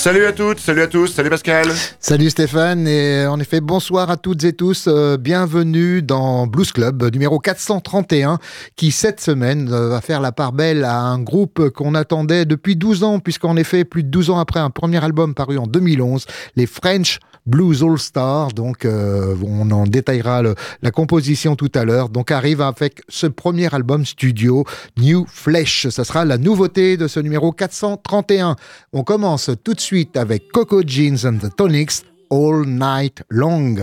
Salut à toutes, salut à tous, salut Pascal. Salut Stéphane, et en effet, bonsoir à toutes et tous. Euh, bienvenue dans Blues Club numéro 431, qui cette semaine euh, va faire la part belle à un groupe qu'on attendait depuis 12 ans, puisqu'en effet, plus de 12 ans après un premier album paru en 2011, les French Blues All Stars. Donc, euh, on en détaillera la composition tout à l'heure. Donc, arrive avec ce premier album studio, New Flesh. Ça sera la nouveauté de ce numéro 431. On commence tout de suite avec Coco Jeans and the Tonics, All Night Long.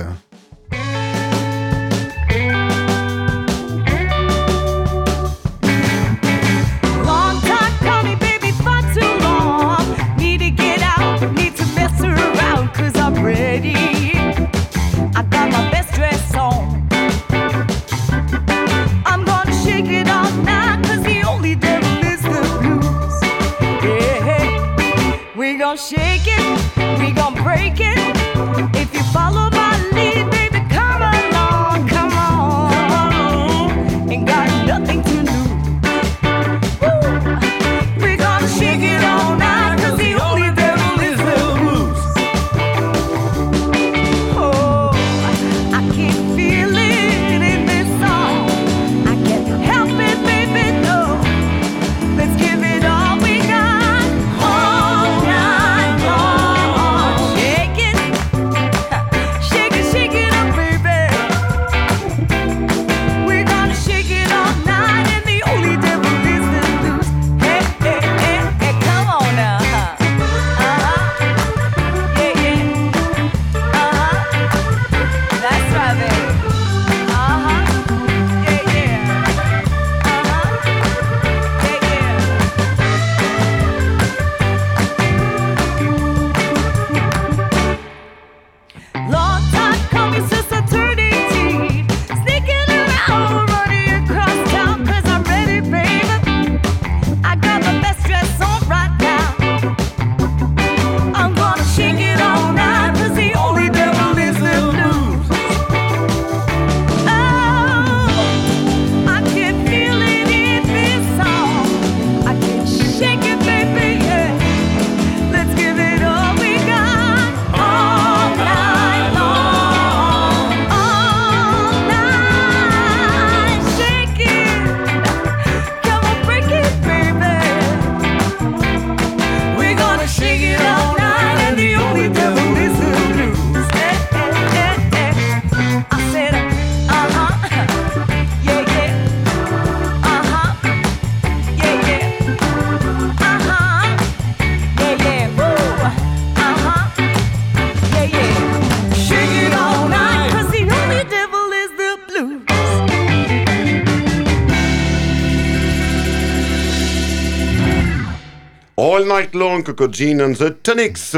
Night Long, Coco Jean and the Tonics.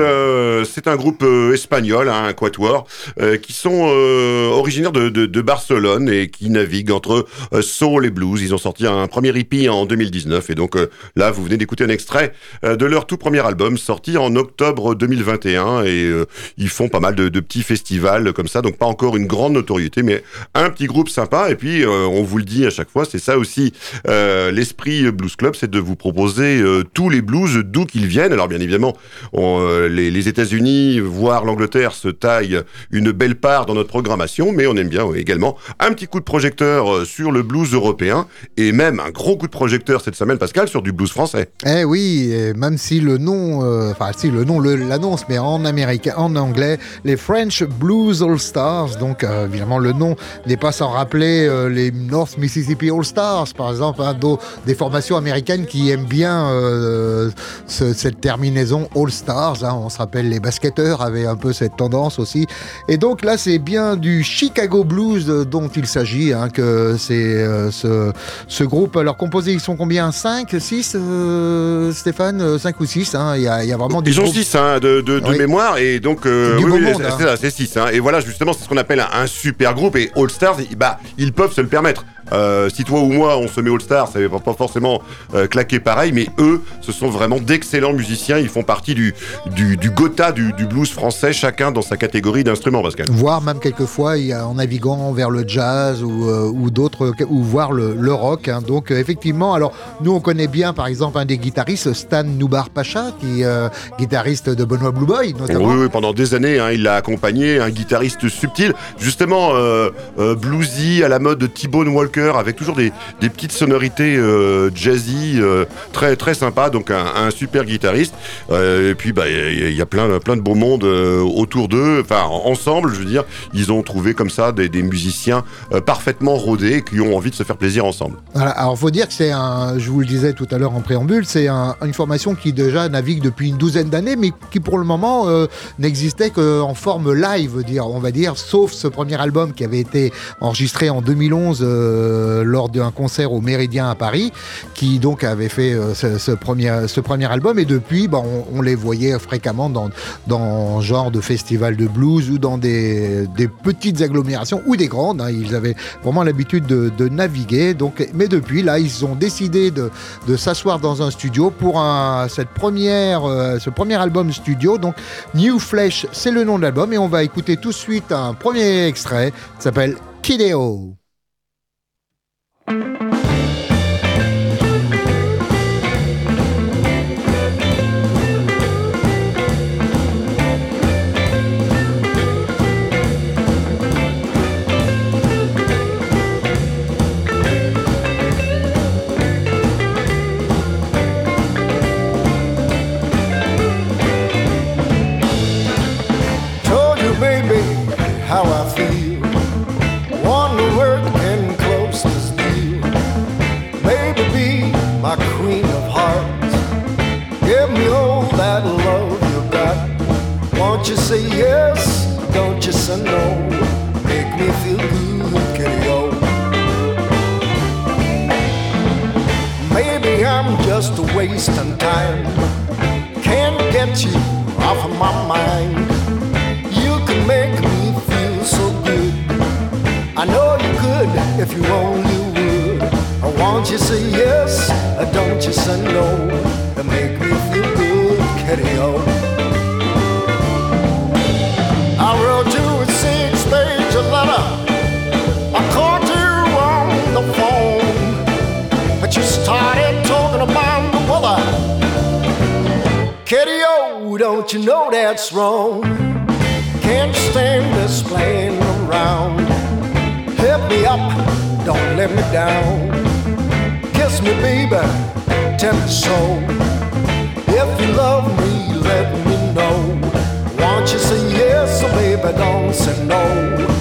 C'est un groupe euh, espagnol, hein, un quatuor, euh, qui sont originaires de, Barcelone et qui naviguent entre soul et blues. Ils ont sorti un premier EP en 2019 et donc là, vous venez d'écouter un extrait de leur tout premier album sorti en octobre 2021 et ils font pas mal de, petits festivals comme ça, donc pas encore une grande notoriété, mais un petit groupe sympa. Et puis, on vous le dit à chaque fois, c'est ça aussi l'esprit Blues Club, c'est de vous proposer tous les blues d'où qu'ils viennent. Alors bien évidemment, euh, les, États-Unis, voire l'Angleterre, se taillent une belle part dans notre programmation, mais on aime bien également un petit coup de projecteur euh, sur le blues européen et même un gros coup de projecteur cette semaine, Pascal, sur du blues français. Eh oui, même si le nom, euh, enfin si le nom l'annonce, mais en américain, en anglais, les French Blues All Stars. Donc évidemment, le nom n'est pas sans rappeler les North Mississippi All Stars, par exemple, hein, des formations américaines qui aiment bien cette terminaison All Stars. Hein. on se rappelle, les basketteurs avaient un peu cette tendance aussi. Et donc là, c'est bien du Chicago Blues dont il s'agit, hein, que c'est euh, ce, ce, groupe. Alors, composé, ils sont combien? 5, 6, euh, Stéphane? 5 euh, ou 6 hein. il, y a, y, a, vraiment Ils sont 6 de, de, mémoire, et donc, oui, c'est 6. Et voilà, justement, c'est ce qu'on appelle un, super groupe. Et All Stars, bah, ils peuvent se le permettre. Euh, si toi ou moi, on se met All-Star, ça va pas forcément euh, claquer pareil, mais eux, ce sont vraiment d'excellents musiciens. Ils font partie du, du, du Gotha du, du blues français, chacun dans sa catégorie d'instruments, Pascal. Voire même quelquefois en naviguant vers le jazz ou, euh, ou d'autres, ou voir le, le rock. hein. Donc euh, effectivement, alors nous on connaît bien par exemple un des guitaristes, Stan Noubar Pacha, qui est guitariste de Benoît Blue Boy notamment. Oui, oui, pendant des années, hein, il l'a accompagné, un guitariste subtil, justement bluesy à la mode de T-Bone Walker, avec toujours des, petites sonorités euh, jazzy, euh, très très sympa. Donc un, super guitariste. Euh, et puis bah il y, a- plein plein de beau monde euh, autour d'eux. Enfin en- ensemble, je veux dire, ils ont trouvé comme ça des, musiciens parfaitement rodés qui ont envie de se faire plaisir ensemble. Voilà, alors faut dire que c'est un, je vous le disais tout à l'heure en préambule, c'est un- une formation qui déjà navigue depuis une douzaine d'années, mais qui pour le moment n'existait qu'en forme live, dire, on va dire, sauf ce premier album qui avait été enregistré en 2011 euh, lors d'un concert au Méridien à Paris, qui donc avait fait euh, ce, premier, ce premier album, et depuis, bah, on, les voyait fréquemment dans, dans genre de festival de blues ou dans des, petites agglomérations ou des grandes. hein. Ils avaient vraiment l'habitude de, naviguer. Donc, mais depuis, là, ils ont décidé de, s'asseoir dans un studio pour un, cette première, euh, ce premier album studio. Donc, New Flesh, c'est le nom de l'album. Et on va écouter tout de suite un premier extrait. Ça s'appelle Kideo. thank you say yes? Don't you say no? Make me feel good, o. Maybe I'm just wasting time. Can't get you off of my mind. You can make me feel so good. I know you could if you only would. I want you to say yes, don't you say no. Make me feel good, kitty that's wrong? Can't stand this playing around. Help me up, don't let me down. Kiss me, baby, tell me so. If you love me, let me know. Won't you say yes, baby, don't say no.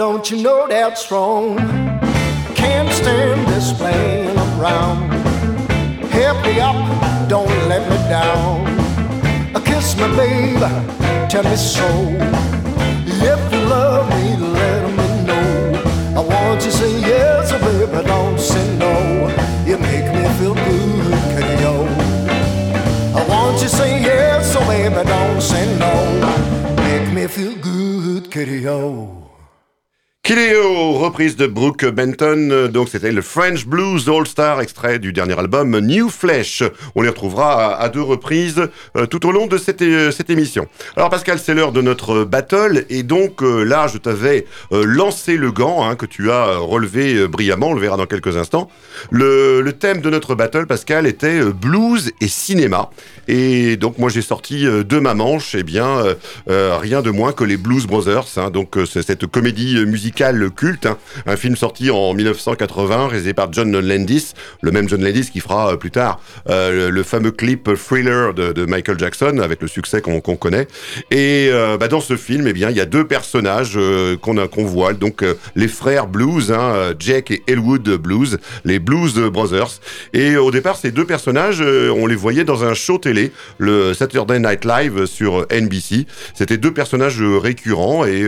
Don't you know that's wrong? Can't stand this playing around. Help me up, don't let me down. Kiss me, baby, tell me so. If you love me, let me know. I want you to say yes, baby, don't say no. You make me feel good, kitty o. I want you to say yes, baby, don't say no. Make me feel good, kitty o. Kileo morceau reprise de Brooke Benton. Euh, Donc c'était le French Blues All Star, extrait du dernier album New Flesh. On les retrouvera à, deux reprises euh, tout au long de cette, euh, cette émission. Alors Pascal, c'est l'heure de notre battle et donc là, je t'avais lancé le gant hein, que tu as relevé brillamment. On le verra dans quelques instants. Le, thème de notre battle, Pascal, était blues et cinéma. Et donc moi j'ai sorti de ma manche, eh bien rien de moins que les Blues Brothers. hein. donc cette comédie musicale culte, hein. un film sorti en 1980, réalisé par John Landis, le même John Landis qui fera euh, plus tard euh, le, le fameux clip Thriller de, Michael Jackson avec le succès qu'on connaît. Et euh, bah, dans ce film, eh bien il y a deux personnages qu'on voit, donc les frères Blues, hein, Jack et Elwood Blues, les Blues Brothers. Et au départ, ces deux personnages, on les voyait dans un show télé, le Saturday Night Live sur NBC. C'était deux personnages récurrents et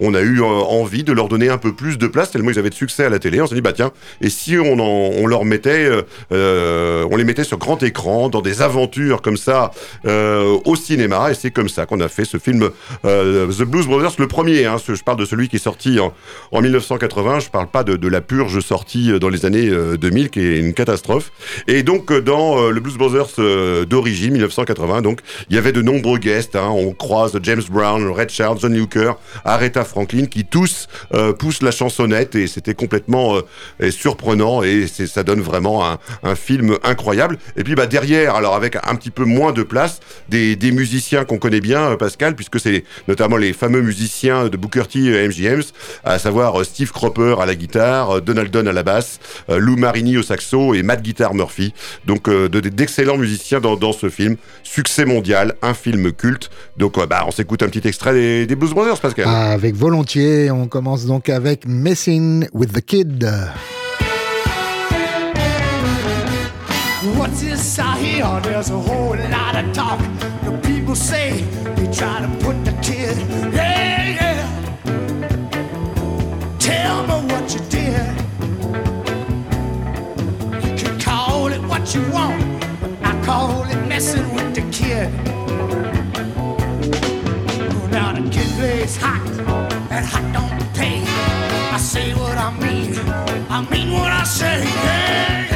on a eu envie de leur donner un peu plus de place tellement ils avaient de succès à la télé. On s'est dit bah tiens, et si on, en- on leur mettait, euh, euh, on les mettait sur grand écran dans des aventures comme ça euh, au cinéma et c'est comme ça qu'on a fait ce film The Blues Brothers, le premier. Hein, je parle de celui qui est sorti en, en 1980. Je parle pas de, la purge sortie dans les années euh, 2000 qui est une catastrophe. Et donc dans le Blues Brothers d'origine 1980, donc il y avait de nombreux guests. Hein, on croise James Brown, Red Charles, John Hooker, Aretha Franklin, qui tous euh, poussent la chansonnette et c'était complètement euh, surprenant et ça donne vraiment un, film incroyable. Et puis bah derrière, alors avec un petit peu moins de place, des, musiciens qu'on connaît bien, euh, Pascal, puisque c'est notamment les fameux musiciens de Booker T et MGMs, à savoir Steve Cropper à la guitare, Donald Dunn à la basse, Lou Marini au saxo et Matt Guitar Murphy. Donc de- d'excellents musiciens dans, ce film. Succès mondial, un film culte. Donc bah, on s'écoute un petit extrait des, des Blues Brothers, Pascal. Avec volontiers, on commence donc avec Messing with the Kid. What's this I hear? There's a whole lot of talk. The people say they try to put the kid. Yeah, yeah. Tell me what you did. You can call it what you want, but I call it messing with the kid. Now the kid plays hot, and hot say what I mean, I mean what I say. Yeah,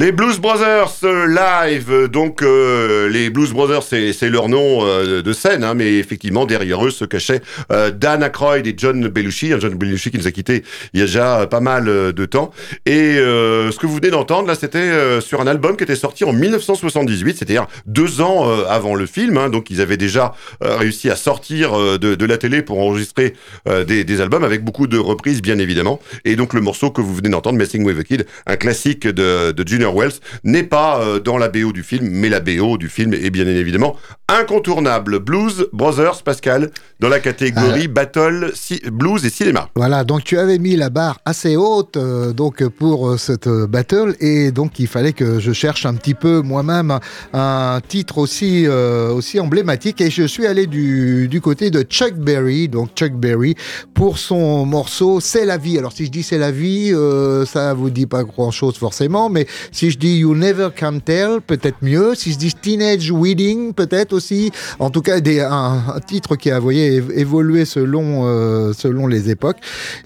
Les Blues Brothers euh, live, euh, donc euh, les Blues Brothers, c'est leur nom euh, de scène, hein, mais effectivement derrière eux se cachaient euh, Dan Aykroyd et John Belushi, John Belushi qui nous a quittés il y a déjà pas mal euh, de temps. Et euh, ce que vous venez d'entendre là, c'était euh, sur un album qui était sorti en 1978, c'est-à-dire deux ans euh, avant le film. hein, donc ils avaient déjà euh, réussi à sortir euh, de, de la télé pour enregistrer euh, des, des albums avec beaucoup de reprises, bien évidemment. Et donc le morceau que vous venez d'entendre, Messing with a Kid, un classique de, de Junior Wells, n'est pas euh, dans la BO du film, mais la BO du film est bien évidemment incontournable. Blues Brothers, Pascal, dans la catégorie Battle, ci- Blues et Cinéma. Voilà, donc tu avais mis la barre assez haute euh, donc pour euh, cette euh, battle et donc il fallait que je cherche un petit peu moi-même un, titre aussi euh, aussi emblématique et je suis allé du, du côté de Chuck Berry, donc Chuck Berry pour son morceau C'est la vie. Alors si je dis C'est la vie, euh, ça vous dit pas grand-chose forcément, mais si je dis You Never Can Tell, peut-être mieux. Si je dis Teenage Wedding, peut-être aussi. En tout cas, un, titre qui a voyez, év- évolué selon, euh, selon les époques.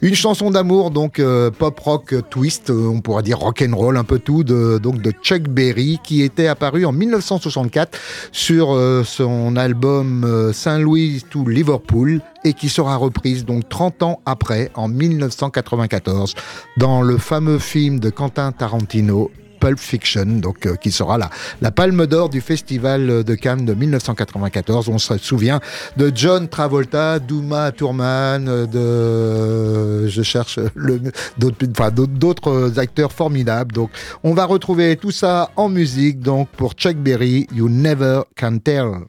Une chanson d'amour, donc euh, pop rock twist, euh, on pourrait dire rock and roll, un peu tout, de, donc de Chuck Berry, qui était apparu en 1964 sur son album Saint Louis to Liverpool et qui sera reprise donc 30 ans après, en 1994, dans le fameux film de Quentin Tarantino. Pulp Fiction, donc euh, qui sera la, Palme d'Or du Festival de Cannes de 1994. On se souvient de John Travolta, d'Uma Thurman, euh, de je cherche le d'autres acteurs formidables. Donc on va retrouver tout ça en musique. Donc pour Chuck Berry, You Never Can Tell.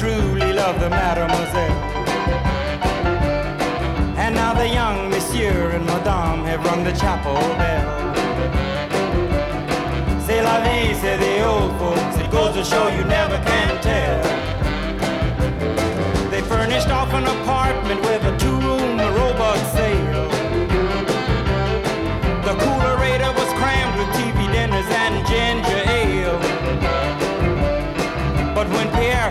Truly love the mademoiselle. And now the young monsieur and madame have rung the chapel bell. C'est la vie, say the old folks. It goes to show you never can tell.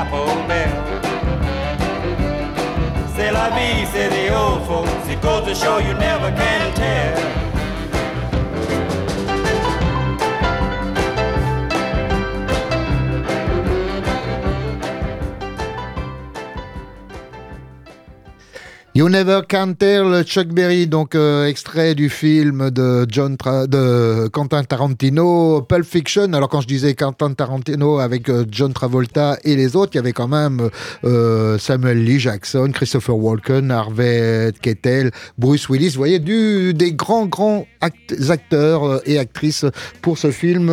Chapel bell. C'est la vie, say the old folks. It goes to show you never can tell. You Never Can Tell, Chuck Berry, donc euh, extrait du film de John Quentin Tarantino, Pulp Fiction. Alors quand je disais Quentin Tarantino avec euh, John Travolta et les autres, il y avait quand même euh, Samuel Lee Jackson, Christopher Walken, Harvey Keitel, Bruce Willis. Vous voyez, du, des grands grands act- acteurs et actrices pour ce film.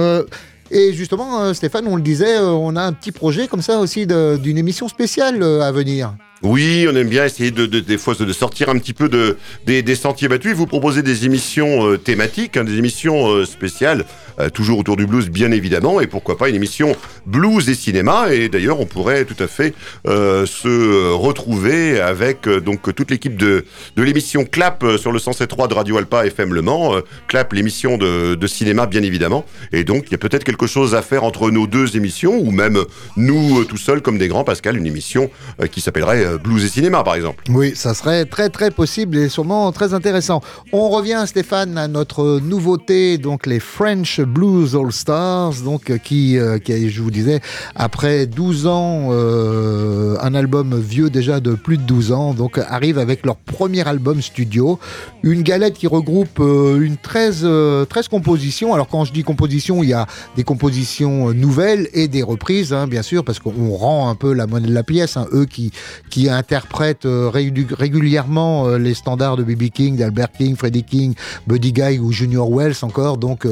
Et justement, Stéphane, on le disait, on a un petit projet comme ça aussi d'une émission spéciale à venir. Oui, on aime bien essayer de, de- des fois de sortir un petit peu de, des, des sentiers battus et vous proposer des émissions euh, thématiques, hein, des émissions euh, spéciales, euh, toujours autour du blues bien évidemment, et pourquoi pas une émission blues et cinéma. Et d'ailleurs, on pourrait tout à fait euh, se retrouver avec euh, donc toute l'équipe de, de l'émission Clap sur le 107.3 de Radio Alpa FM Le Mans. Clap, l'émission de, de cinéma bien évidemment. Et donc, il y a peut-être quelque chose à faire entre nos deux émissions, ou même nous tout seuls comme des grands, Pascal, une émission qui s'appellerait Blues et Cinéma, par exemple. Oui, ça serait très très possible et sûrement très intéressant. On revient, Stéphane, à notre nouveauté, donc les French Blues All Stars, donc euh, qui, euh, qui, je vous disais, après 12 ans, euh, un album vieux déjà de plus de 12 ans, donc arrive avec leur premier album studio, une galette qui regroupe euh, une 13, euh, 13 compositions. Alors quand je dis composition, il y a des compositions nouvelles et des reprises, hein, bien sûr, parce qu'on rend un peu la monnaie de la pièce, hein, eux qui, qui interprètent régu- régulièrement les standards de B.B. King, d'Albert King, Freddie King, Buddy Guy ou Junior Wells encore, donc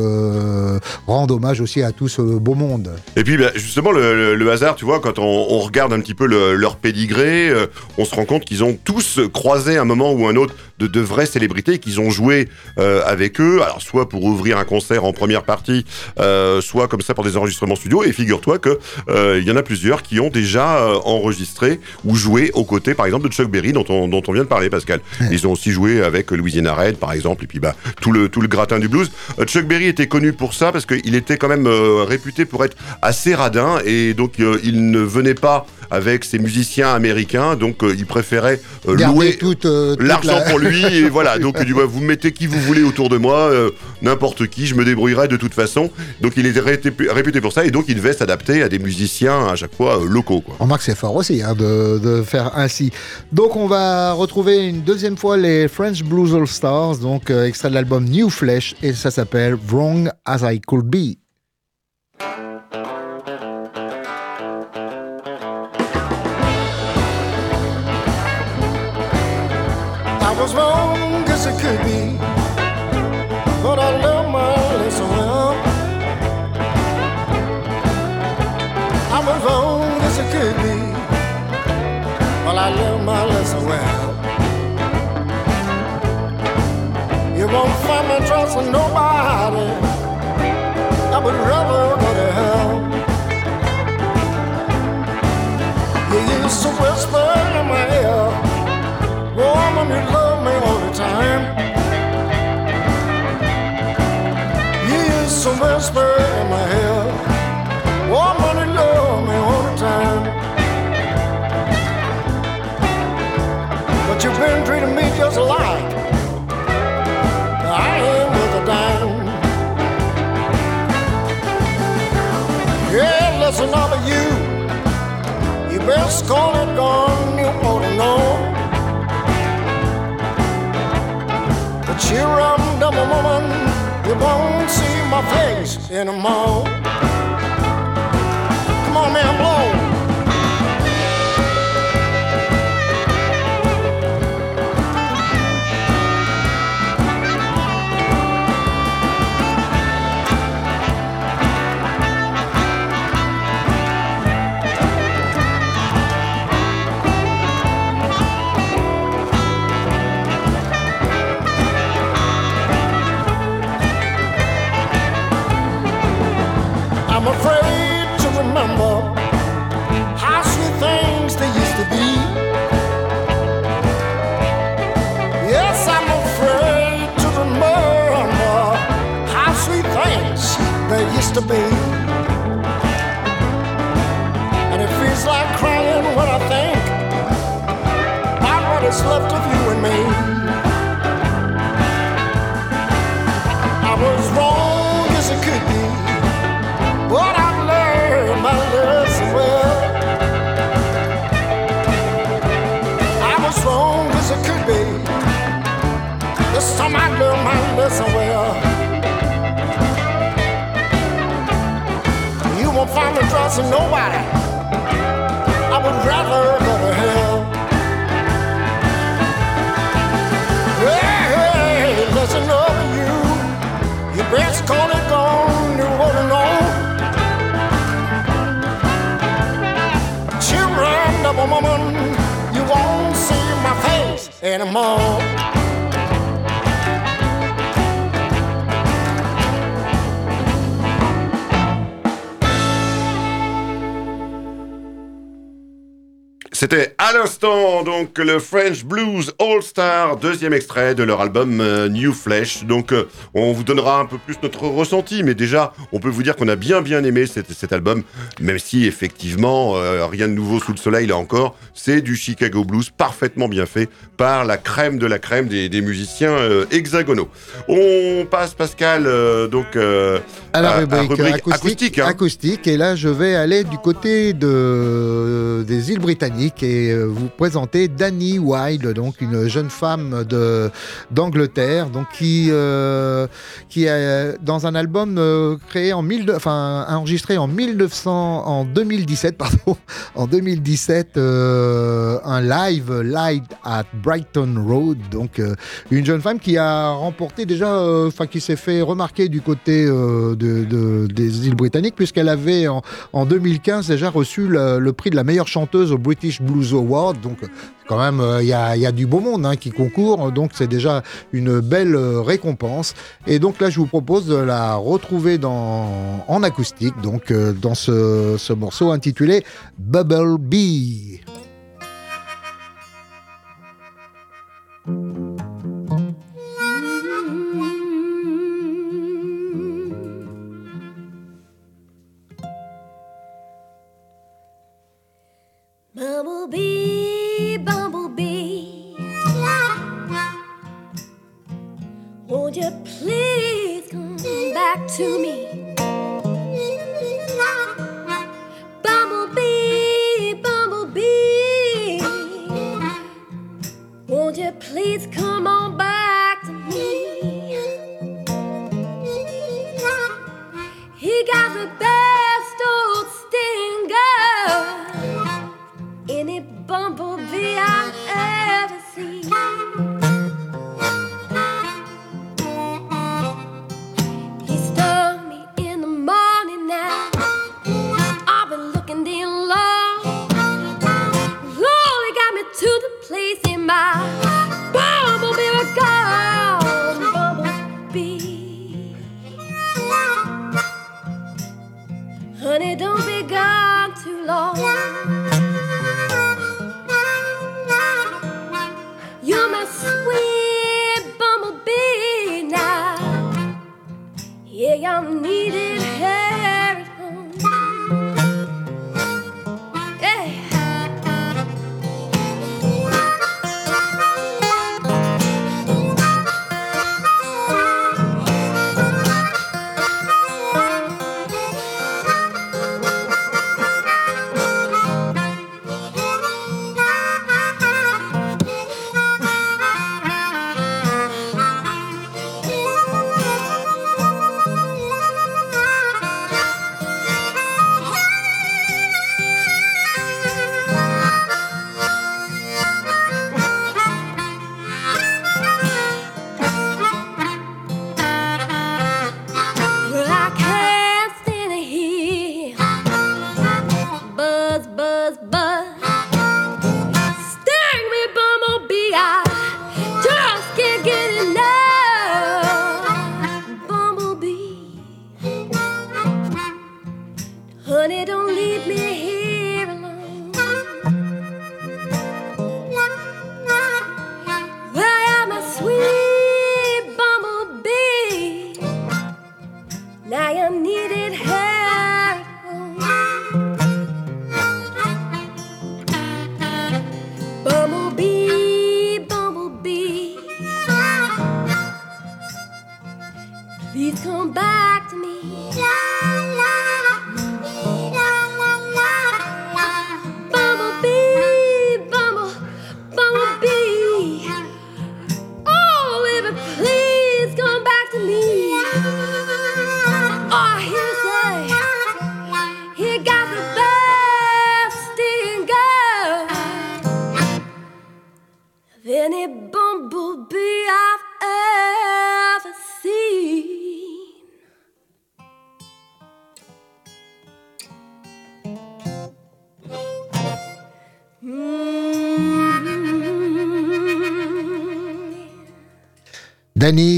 rendent hommage aussi à tout ce beau monde. Et puis bah, justement le, hasard, tu vois, quand on, on regarde un petit peu le- leur pédigré, euh, on se rend compte qu'ils ont tous croisé un moment ou un autre de, de vraies célébrités, qu'ils ont joué euh, avec eux, alors soit pour ouvrir un concert en première partie, euh, soit comme ça pour des enregistrements studio. Et figure-toi que euh, il y en a plusieurs qui ont déjà euh, enregistré ou joué aux côtés, par exemple, de Chuck Berry, dont on, dont on vient de parler, Pascal. Ils ont aussi joué avec Louisiana Red, par exemple, et puis bah tout le tout le gratin du blues. Euh, Chuck Berry était connu pour ça parce qu'il était quand même euh, réputé pour être assez radin et donc euh, il ne venait pas avec ses musiciens américains, donc euh, il préférait euh, louer euh, l'argent la- pour lui et voilà donc il dit, ouais, vous mettez qui vous voulez autour de moi n'importe qui je me débrouillerai de toute façon donc il était réputé pour ça et donc il devait s'adapter à des musiciens à chaque fois locaux quoi Remarque, c'est fort aussi hein, de, de faire ainsi. Donc, on va retrouver une deuxième fois les French Blues All Stars, donc euh, extrait de l'album New Flesh, et ça s'appelle Wrong as I Could Be. I was wrong as it could be, but I learned my lesson well. I was wrong as it could be, but I learned my lesson well. You won't find me trusting nobody. I would rather Woman, you love me all the time. You used to whisper in my ear. Woman, you love me all the time. But you've been treating me just like I ain't worth a dime. Yeah, listen to you. You best call it gone, you ought to know. But you're a woman, you won't see my face anymore. To be. Trusting nobody. I would rather go to hell. Hey, hey, listen up, you. You best call it gone. You wanna know. Children of a woman, you won't dance anymore. À l'instant donc le French Blues All Star, deuxième extrait de leur album euh, New Flesh. Donc euh, on vous donnera un peu plus notre ressenti, mais déjà on peut vous dire qu'on a bien bien aimé cet, cet album, même si effectivement euh, rien de nouveau sous le soleil là encore. C'est du Chicago Blues parfaitement bien fait par la crème de la crème des, des musiciens hexagonaux. On passe Pascal donc À la à- à rubrique, acoustique, acoustique, hein. acoustique, et là je vais aller du côté de, des îles britanniques et vous présenter Danny Wilde, donc une jeune femme de d'Angleterre, donc qui euh, qui a dans un album euh, créé en 1000, enfin enregistré en 1900, en 2017 pardon, en 2017 euh, un live live at Brighton Road, donc euh, une jeune femme qui a remporté déjà, euh, enfin qui s'est fait remarquer du côté euh, de, de- des îles britanniques puisqu'elle avait en, en 2015 déjà reçu le, le prix de la meilleure chanteuse au British Blues Award. Donc quand même euh, il y, y a du beau monde hein, qui concourt, donc c'est déjà une belle euh, récompense. Et donc là je vous propose de la retrouver dans, en acoustique, donc euh, dans ce morceau intitulé Bubble Bee. Back to me? Bumblebee, bumblebee, won't you please come on back to me? He got the best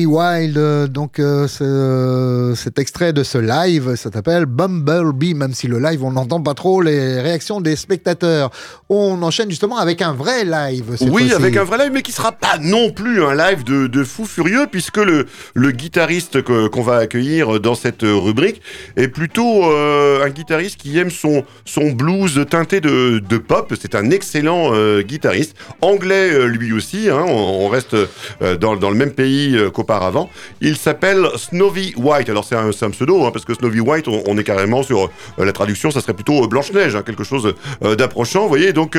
Wilde, euh, donc euh, ce- cet extrait de ce live, ça s'appelle Bumblebee, même si le live on n'entend pas trop les réactions des spectateurs. On enchaîne justement avec un vrai live. cette Oui, avec un vrai live, mais qui sera pas non plus un live de, de fou furieux, puisque le, le guitariste qu'on va accueillir dans cette rubrique est plutôt euh, un guitariste qui aime son, son blues teinté de, de pop. C'est un excellent euh, guitariste, anglais lui aussi, hein, on, on reste dans, dans le même pays euh, qu'auparavant. Il s'appelle Snowy White. Alors c'est un, pseudo, hein, parce que Snowy White, on, on est carrément sur euh, la traduction, ça serait plutôt euh, Blanche-Neige, hein, quelque chose euh, d'approchant. Vous voyez, donc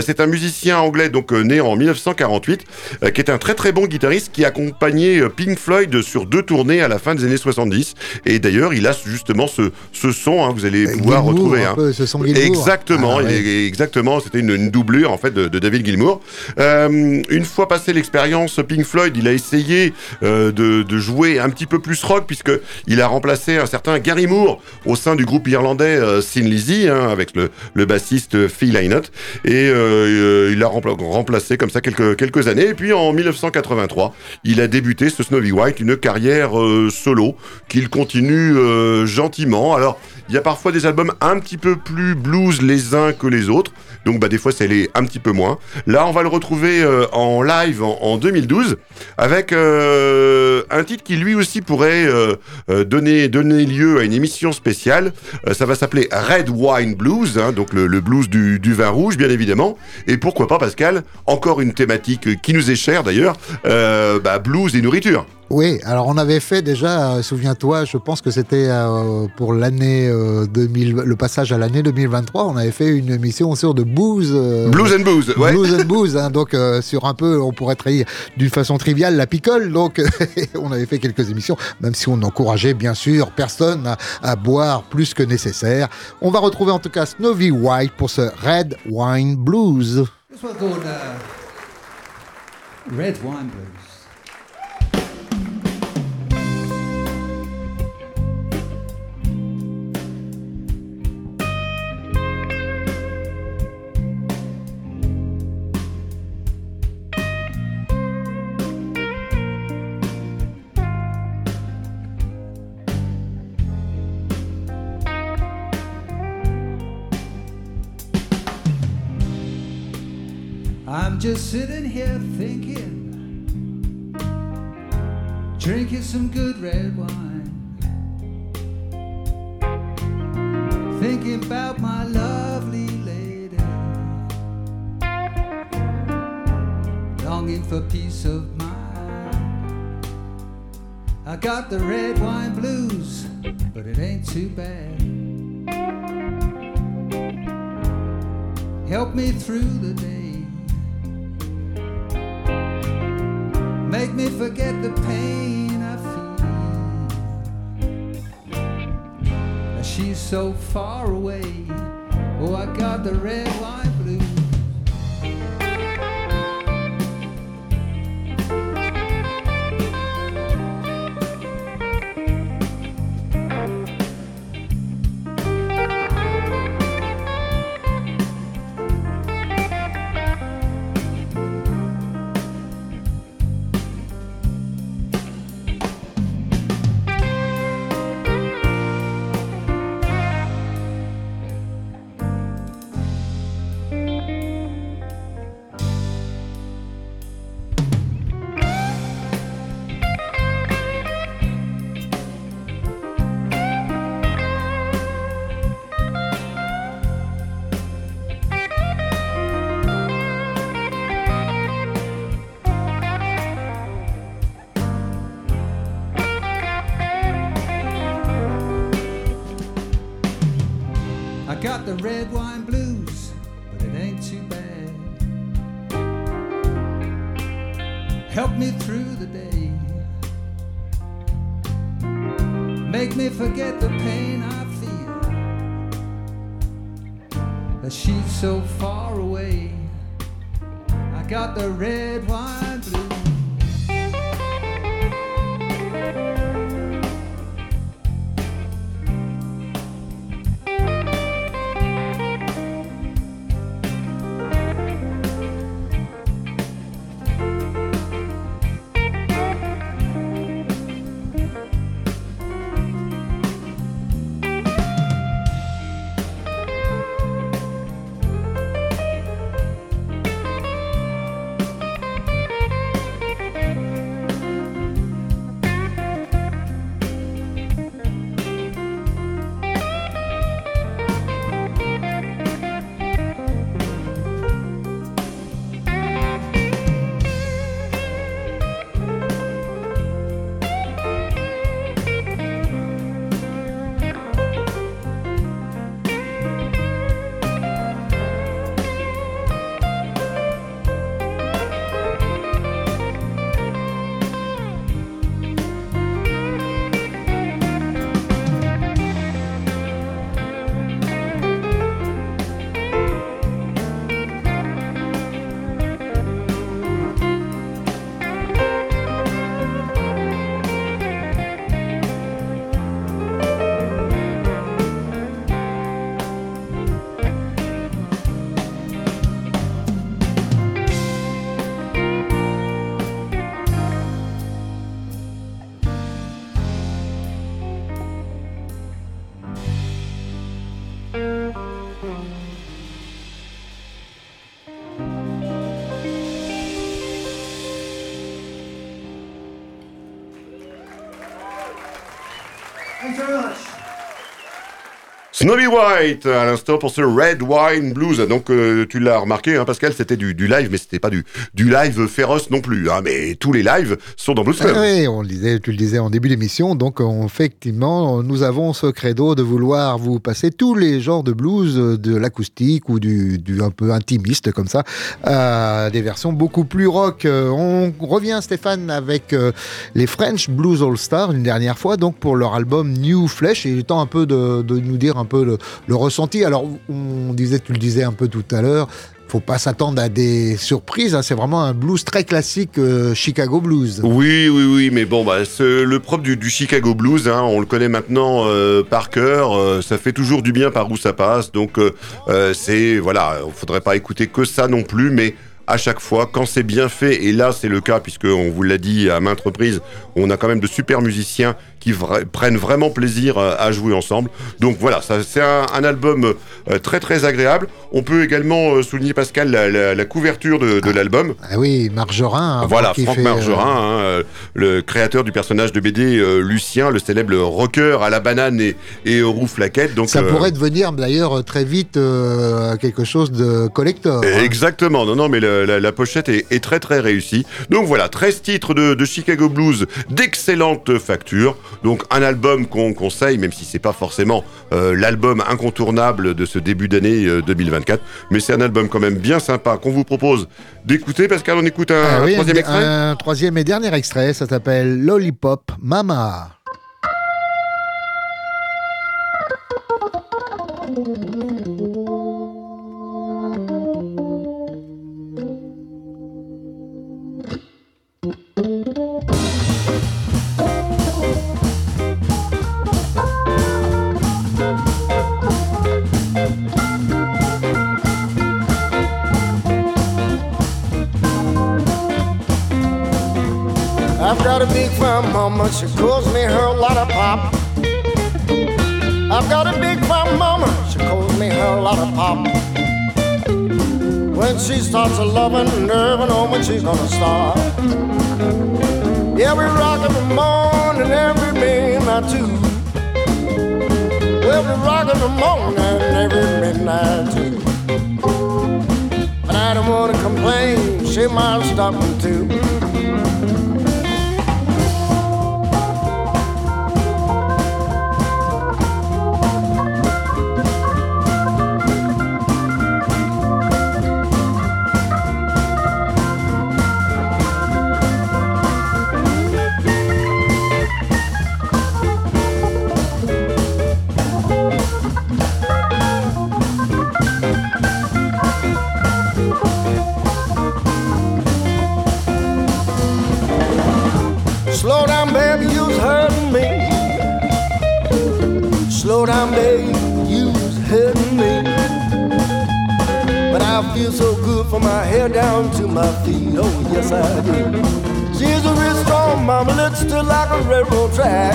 c'est un musicien anglais donc né en 1948, euh, qui est un très très bon guitariste qui a accompagné Pink Floyd sur deux tournées à la fin des années 70. Et d'ailleurs, il a justement ce, ce son, hein, vous allez pouvoir Gilmour, retrouver. un hein. peu, ce son Gilmour. Exactement, Ah, ouais. exactement. C'était une, une doublure en fait de, de David Gilmour. Une fois passé l'expérience Pink Floyd, il a essayé de, de jouer un petit peu plus rock puisque il a remplacé un certain Gary Moore au sein du groupe irlandais euh, Sin Lizzy hein, avec le, bassiste Phil Lynott et euh, euh, il l'a rempla- remplacé comme ça quelques années. Et puis en 1983, il a débuté ce Snowy White une carrière euh, solo qu'il continue euh, gentiment. Alors il y a parfois des albums un petit peu plus blues les uns que les autres. Donc bah, des fois, ça l'est un petit peu moins. Là, on va le retrouver euh, en live en, en 2012 avec euh, un titre qui lui aussi pourrait euh, euh, donner, donner lieu à une émission spéciale. Euh, ça va s'appeler Red Wine Blues, hein, donc le, blues du, vin rouge, bien évidemment. Et pourquoi pas, Pascal, encore une thématique qui nous est chère d'ailleurs, euh, bah, blues et nourriture. Oui, alors on avait fait déjà, euh, souviens-toi, je pense que c'était euh, pour l'année euh, 2000, le passage à l'année 2023, on avait fait une émission sur de booze. euh, Blues and booze, ouais. Blues and booze, hein, donc euh, sur un peu, on pourrait trahir d'une façon triviale la picole. Donc on avait fait quelques émissions, même si on encourageait bien sûr personne à, à boire plus que nécessaire. On va retrouver en tout cas Snowy White pour ce Red Wine Blues. This one called uh, Red Wine Blues. Just sitting here thinking, drinking some good red wine, thinking about my lovely lady, longing for peace of mind. I got the red wine blues, but it ain't too bad. Help me through the day. Make me forget the pain I feel. She's so far away. Oh, I got the red wine blues. The red Snowy White, à l'instant pour ce Red Wine Blues. Donc euh, tu l'as remarqué, hein, Pascal, c'était du, live, mais c'était pas du, live féroce non plus. Hein, mais tous les lives sont dans Blues Club. Ah oui, on le disait, tu le disais en début d'émission, donc on- effectivement, nous avons ce credo de vouloir vous passer tous les genres de blues, euh, de l'acoustique ou du, un peu intimiste comme ça, à des versions beaucoup plus rock. Euh, On revient, Stéphane, avec les French Blues All Stars une dernière fois, donc pour leur album New Flesh. Il est temps un peu de, de nous dire un le, ressenti. Alors, on disait, tu le disais un peu tout à l'heure. Faut pas s'attendre à des surprises. hein. C'est vraiment un blues très classique euh, Chicago blues. Oui, oui, oui, mais bon, bah, le propre du, Chicago Blues, hein, on le connaît maintenant euh, par cœur. euh, ça fait toujours du bien par où ça passe. Donc, c'est voilà, il faudrait pas écouter que ça non plus, mais à chaque fois, quand c'est bien fait, et là c'est le cas puisque on vous l'a dit à maintes reprises, on a quand même de super musiciens qui vra- prennent vraiment plaisir euh, à jouer ensemble. Donc voilà, c'est un, un album euh, très très agréable. On peut également euh, souligner Pascal la, la- la couverture de, de l'album. Ah oui, Margerin. hein, Voilà, Franck fait, euh, Margerin, hein, le créateur du personnage de BD euh, Lucien, le célèbre rocker à la banane et, et aux roues flaquettes. Donc, ça euh, pourrait devenir d'ailleurs très vite quelque chose de collector. hein. Exactement, non, non, mais le- la, la pochette est, est très très réussie. Donc voilà, 13 titres de, de Chicago Blues d'excellente facture. Donc un album qu'on conseille, même si c'est pas forcément euh, l'album incontournable de ce début d'année euh, 2024, mais c'est un album quand même bien sympa qu'on vous propose d'écouter. Pascal, on écoute un, Ah un troisième un, extrait un troisième et dernier extrait, ça s'appelle Lollipop Mama. Got a big fine mama, she calls me her lollipop. I've got a big fine mama, she calls me her lollipop. When she starts a loving, never know when she's gonna start. Yeah, we rock every morning, every midnight too. Well, we rock every morning, every midnight too. But I don't wanna complain, she might stop me too. Down, baby, you's hurting me. But I feel so good from my head down to my feet. Oh, yes, I do. She's a real strong mama, that's still like a railroad track.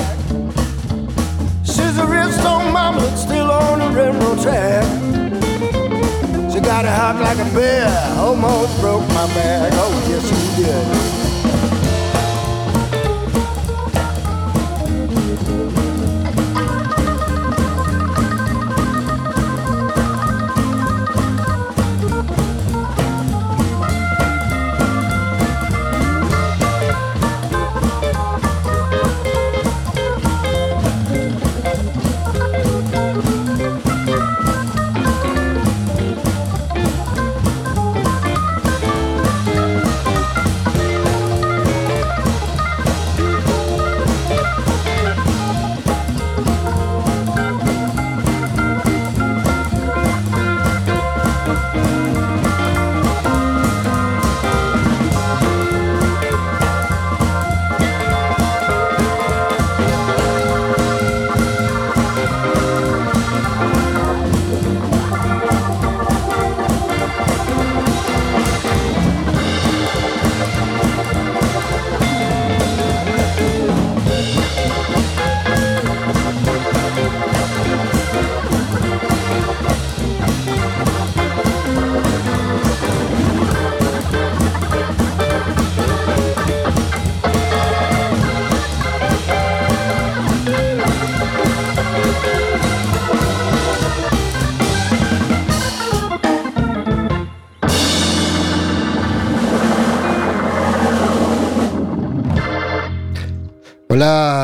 She's a real strong mama, that's still on the railroad track. She got a heart like a bear, almost broke my back. Oh, yes, she did.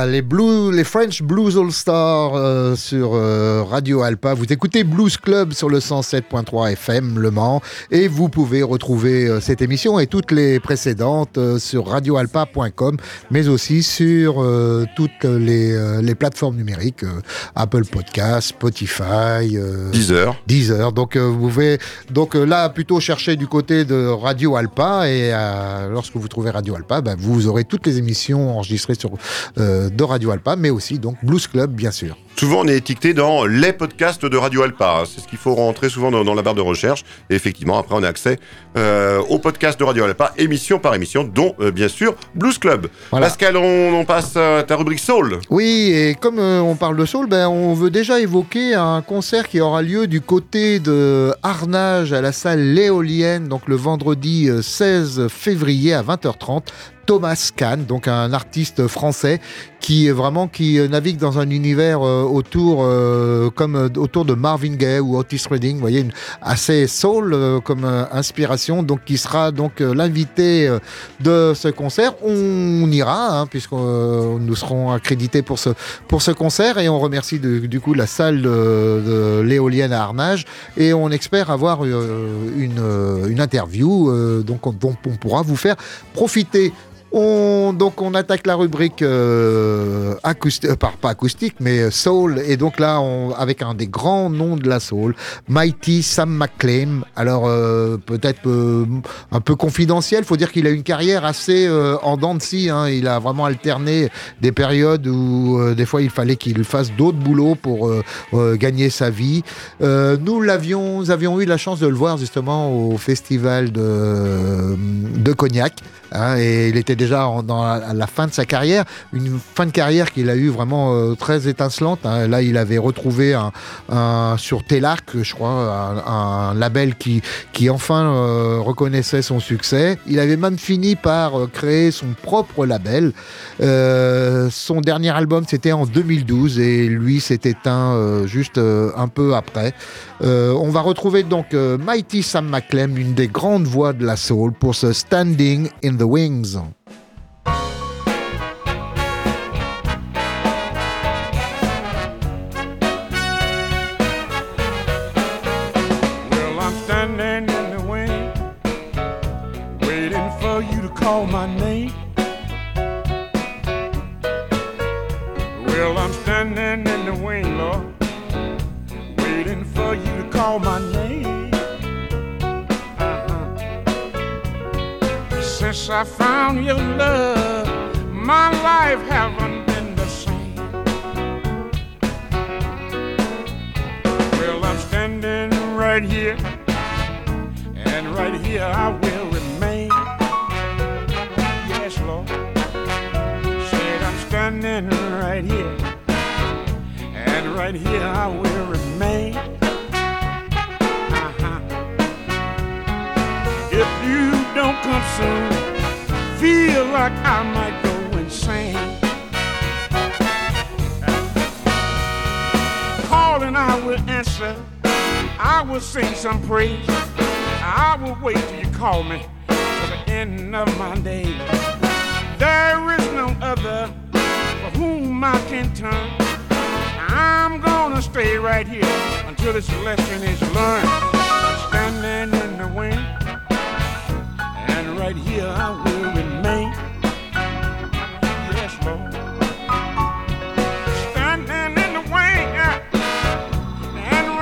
Les Blue, les French Blues All Stars euh, sur euh, Radio Alpa. Vous écoutez Blues Club sur le 107.3 FM Le Mans et vous pouvez retrouver euh, cette émission et toutes les précédentes euh, sur radioalpa.com, mais aussi sur euh, toutes les, euh, les plateformes numériques, euh, Apple Podcast, Spotify, euh, 10 heures. Deezer. Donc euh, vous pouvez donc euh, là plutôt chercher du côté de Radio Alpa et euh, lorsque vous trouvez Radio Alpa, ben, vous aurez toutes les émissions enregistrées sur euh, de Radio Alpa, mais aussi donc Blues Club bien sûr. Souvent, on est étiqueté dans les podcasts de Radio Alpa. C'est ce qu'il faut rentrer souvent dans, dans la barre de recherche. Et effectivement, après, on a accès euh, aux podcasts de Radio Alpa, émission par émission, dont, euh, bien sûr, Blues Club. Voilà. Pascal, on, on passe à ta rubrique Soul. Oui, et comme euh, on parle de soul, ben, on veut déjà évoquer un concert qui aura lieu du côté de Arnage à la salle L'éolienne, donc le vendredi euh, 16 février à 20h30. Thomas Kahn, donc un artiste français qui est vraiment qui navigue dans un univers euh, autour euh, comme euh, autour de Marvin Gaye ou Otis Redding, voyez, assez soul euh, comme euh, inspiration, donc qui sera donc euh, l'invité euh, de ce concert. On, ira hein, puisque euh, nous serons accrédités pour ce pour ce concert et on remercie du coup la salle de, l'éolienne à Arnage et on espère avoir euh, une, euh, une interview euh, donc on pourra vous faire profiter. On, donc on attaque la rubrique euh, acoustique, pas acoustique, mais euh, soul. Et donc là, on, avec un des grands noms de la soul, Mighty Sam McLean. Alors euh, peut-être euh, un peu confidentiel, faut dire qu'il a une carrière assez euh, en dents de scie. hein. Il a vraiment alterné des périodes où euh, des fois il fallait qu'il fasse d'autres boulots pour euh, euh, gagner sa vie. Euh, nous l'avions, avions eu la chance de le voir justement au festival de, de Cognac. Hein, et il était déjà dans la, à la fin de sa carrière, une fin de carrière qu'il a eu vraiment euh, très étincelante. hein. Là, il avait retrouvé un, un- sur Telarc, je crois, un, label qui, qui enfin euh, reconnaissait son succès. Il avait même fini par euh, créer son propre label. Son dernier album, c'était en 2012 et lui s'est éteint juste un peu après. On va retrouver donc Mighty Sam McLem, une des grandes voix de la soul, pour ce Standing in the Wings.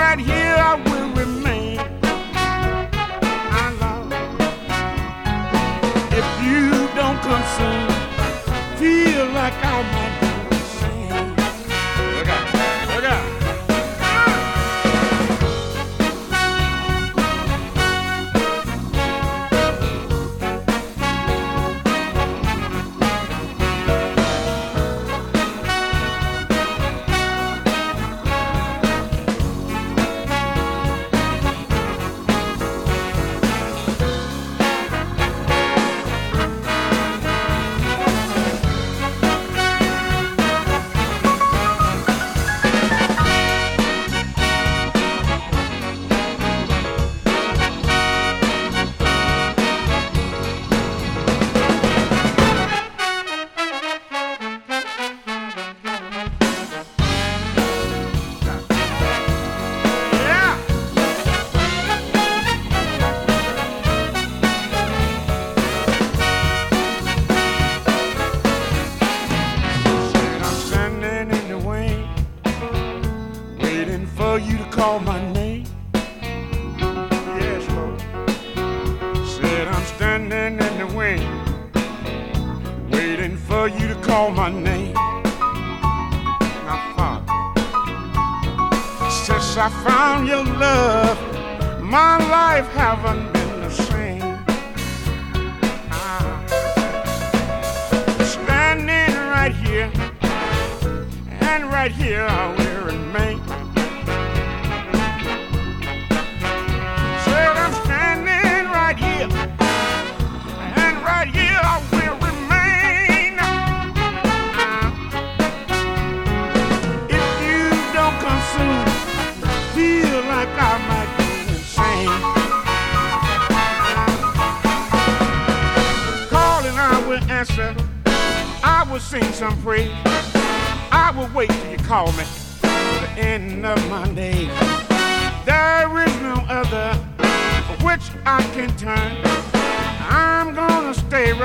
Right here I will remain. My Lord. If you don't come soon, feel like I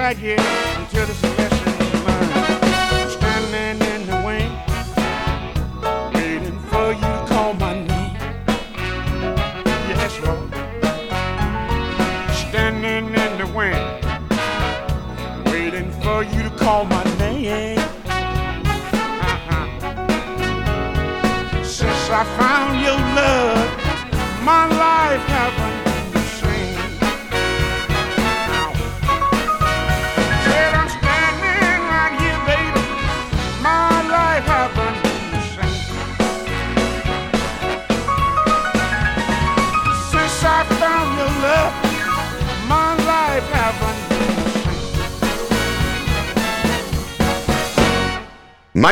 drag it until it's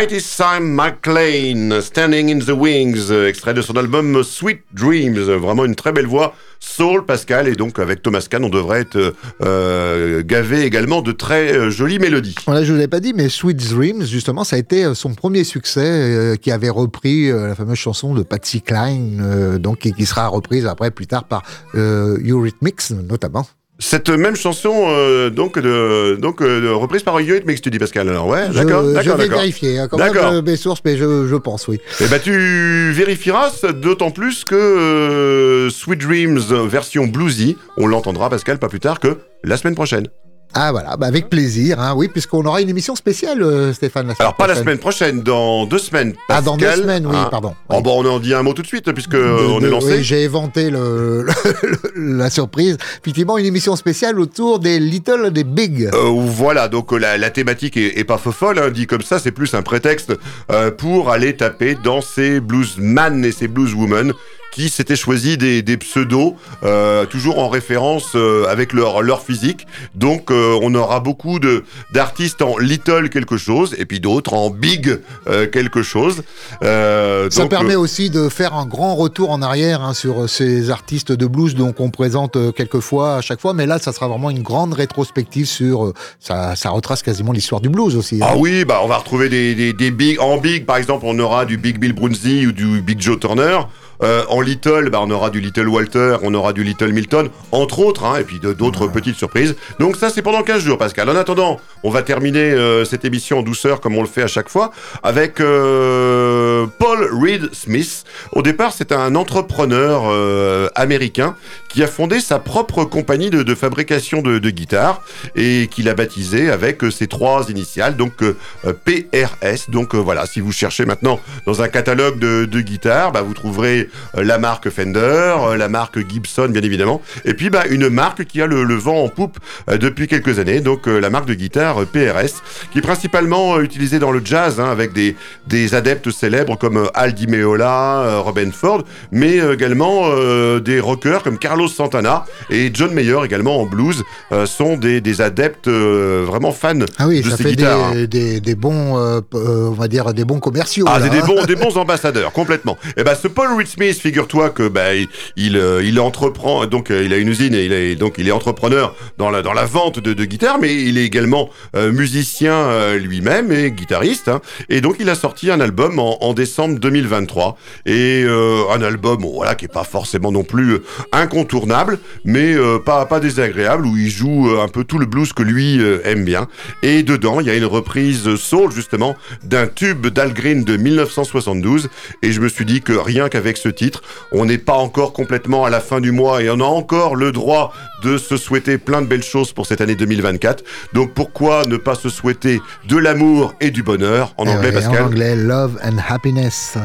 Mighty Sam McLean, Standing in the Wings, euh, extrait de son album Sweet Dreams. Euh, Vraiment une très belle voix, soul, Pascal, et donc avec Thomas Kahn, on devrait être euh, gavé également de très euh, jolies mélodies. Voilà, je vous l'avais pas dit, mais Sweet Dreams, justement, ça a été euh, son premier succès, euh, qui avait repris euh, la fameuse chanson de Patsy Cline, euh, donc et qui sera reprise après plus tard par euh, Eurythmics notamment. Cette même chanson, euh, donc, de, donc euh, reprise par Eurythmics, tu dis Pascal. Alors ouais, d'accord, je, vais vérifier hein, quand même euh, mes sources, mais je, je pense, oui. Eh ben tu vérifieras, d'autant plus que euh, Sweet Dreams version bluesy, on l'entendra Pascal pas plus tard que la semaine prochaine. Ah voilà, bah, avec plaisir, hein, oui, puisqu'on aura une émission spéciale, euh, Stéphane. La Alors pas la semaine prochaine, dans deux semaines. Ah, dans deux Pascal, semaines, oui, hein. pardon. Oh, Oui. bon, on en dit un mot tout de suite puisque De- euh, on de- est lancé. oui, J'ai éventé le, le- la surprise. Effectivement, une émission spéciale autour des Little des Big. Euh, voilà, donc euh, la, la thématique est, est pas faux folle, hein, dit comme ça, c'est plus un prétexte euh, pour aller taper dans ces bluesman et ces blueswomen qui s'étaient choisis des, des pseudos, euh, toujours en référence euh, avec leur, leur physique. Donc euh, on aura beaucoup de d'artistes en little quelque chose et puis d'autres en big euh, quelque chose. Euh, Ça donc, permet euh, aussi de faire un grand retour en arrière hein, sur ces artistes de blues donc on présente euh, quelques fois à chaque fois, mais là ça sera vraiment une grande rétrospective sur ça, ça retrace quasiment l'histoire du blues aussi. hein. Ah oui, bah on va retrouver des, des, des big en big par exemple, on aura du Big Bill Brunsey ou du Big Joe Turner. Euh, en Little, bah, on aura du Little Walter, on aura du Little Milton, entre autres, hein, et puis d'autres petites surprises. Donc ça, c'est pendant 15 jours, Pascal. En attendant, on va terminer euh, cette émission en douceur, comme on le fait à chaque fois, avec euh, Paul Reed Smith. Au départ, c'est un entrepreneur euh, américain qui a fondé sa propre compagnie de, de fabrication de, de guitares et qu'il a baptisé avec euh, ses trois initiales, donc euh, PRS. Donc voilà, si vous cherchez maintenant dans un catalogue de, de guitares, bah, vous trouverez la marque Fender, euh, la marque Gibson bien évidemment, et puis bah, une marque qui a le, le vent en poupe euh, depuis quelques années, donc euh, la marque de guitare euh, PRS, qui est principalement euh, utilisée dans le jazz hein, avec des, des adeptes célèbres comme euh, Al Di Meola, euh, Robin Ford, mais euh, également euh, des rockers comme Carlos Santana et John Mayer également en blues euh, sont des, des adeptes euh, vraiment fans Ah oui, de ça ces fait guitares. hein. des, des, bons, euh, euh, on va dire des bons commerciaux. Ah, là, des, hein. bons, des bons ambassadeurs, complètement. Et ben, ce Paul Smith, figure-toi que bah, il, il, euh, entreprend, donc euh, il a une usine et il est donc il est entrepreneur dans la vente de, de guitares, mais il est également euh, musicien lui-même et guitariste. hein. et donc il a sorti un album en, décembre 2023 et un album, voilà, qui est pas forcément non plus incontournable, mais pas désagréable où il joue un peu tout le blues que lui aime bien. Et dedans, il y a une reprise soul justement d'un tube d'Al Green de 1972 et je me suis dit que rien qu'avec ce titre, On n'est pas encore complètement à la fin du mois et on a encore le droit de se souhaiter plein de belles choses pour cette année 2024. Donc pourquoi ne pas se souhaiter de l'amour et du bonheur en anglais, ouais, Pascal En anglais, Love and Happiness.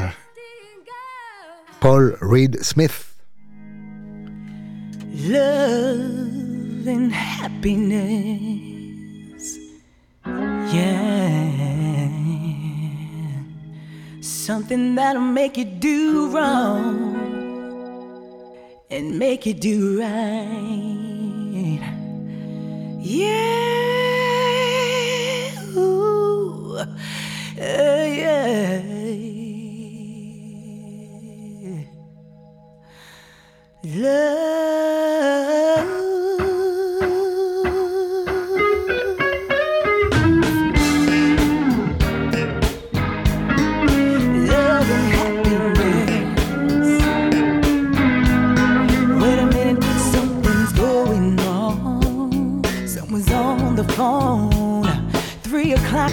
Paul Reed Smith. love and happiness. Yeah. Something that'll make you do wrong and make you do right. Yeah. Ooh. Uh, yeah. Love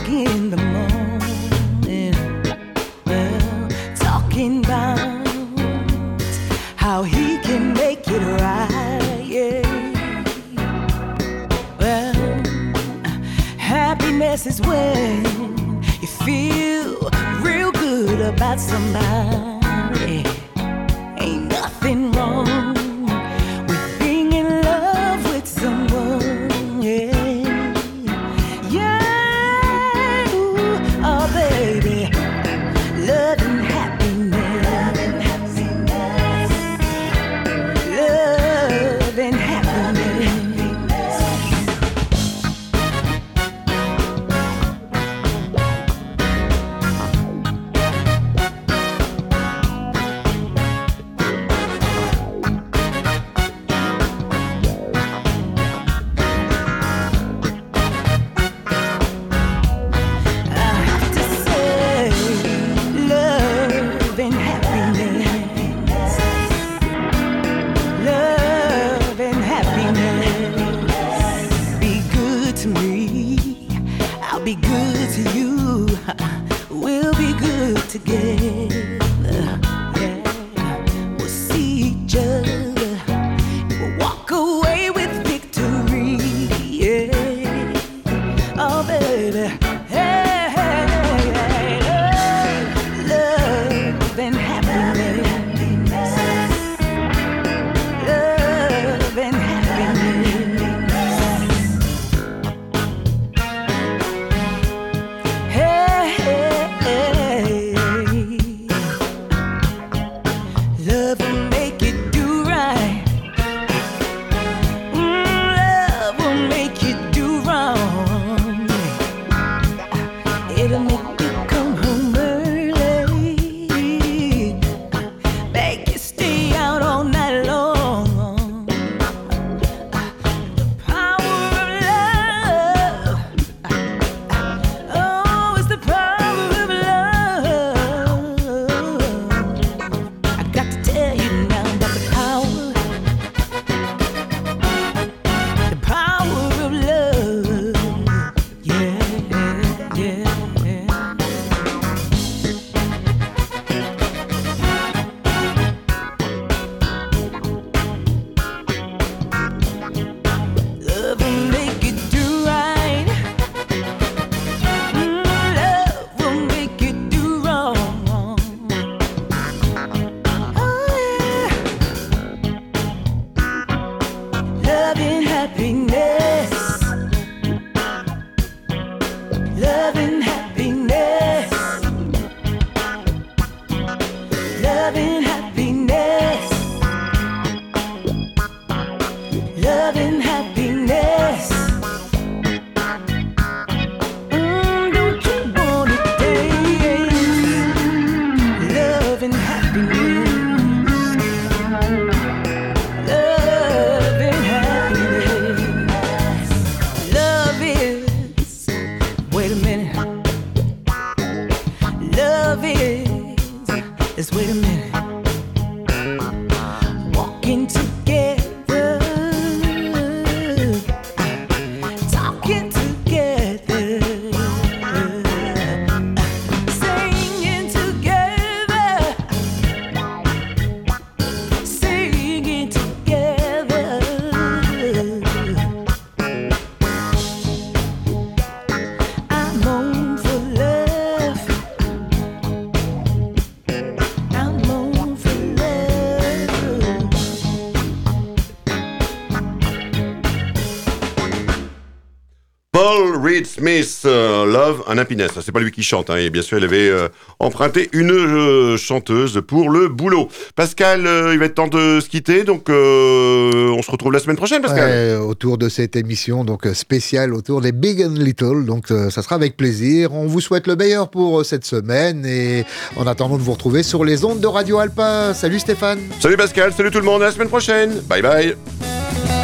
in the morning. Well, talking about how he can make it right. Well, happiness is when you feel real good about somebody. Love is, is wait a minute. Walk into Smith, euh, Love and Happiness. C'est pas lui qui chante, hein, et bien sûr, il avait euh, emprunté une euh, chanteuse pour le boulot. Pascal, euh, il va être temps de se quitter, donc on se retrouve la semaine prochaine, Pascal. Ouais, autour de cette émission donc spéciale autour des Big and Little. Donc ça sera avec plaisir. On vous souhaite le meilleur pour cette semaine et en attendant de vous retrouver sur les ondes de Radio Alpa. Salut Stéphane. Salut Pascal, salut tout le monde, à la semaine prochaine. Bye bye.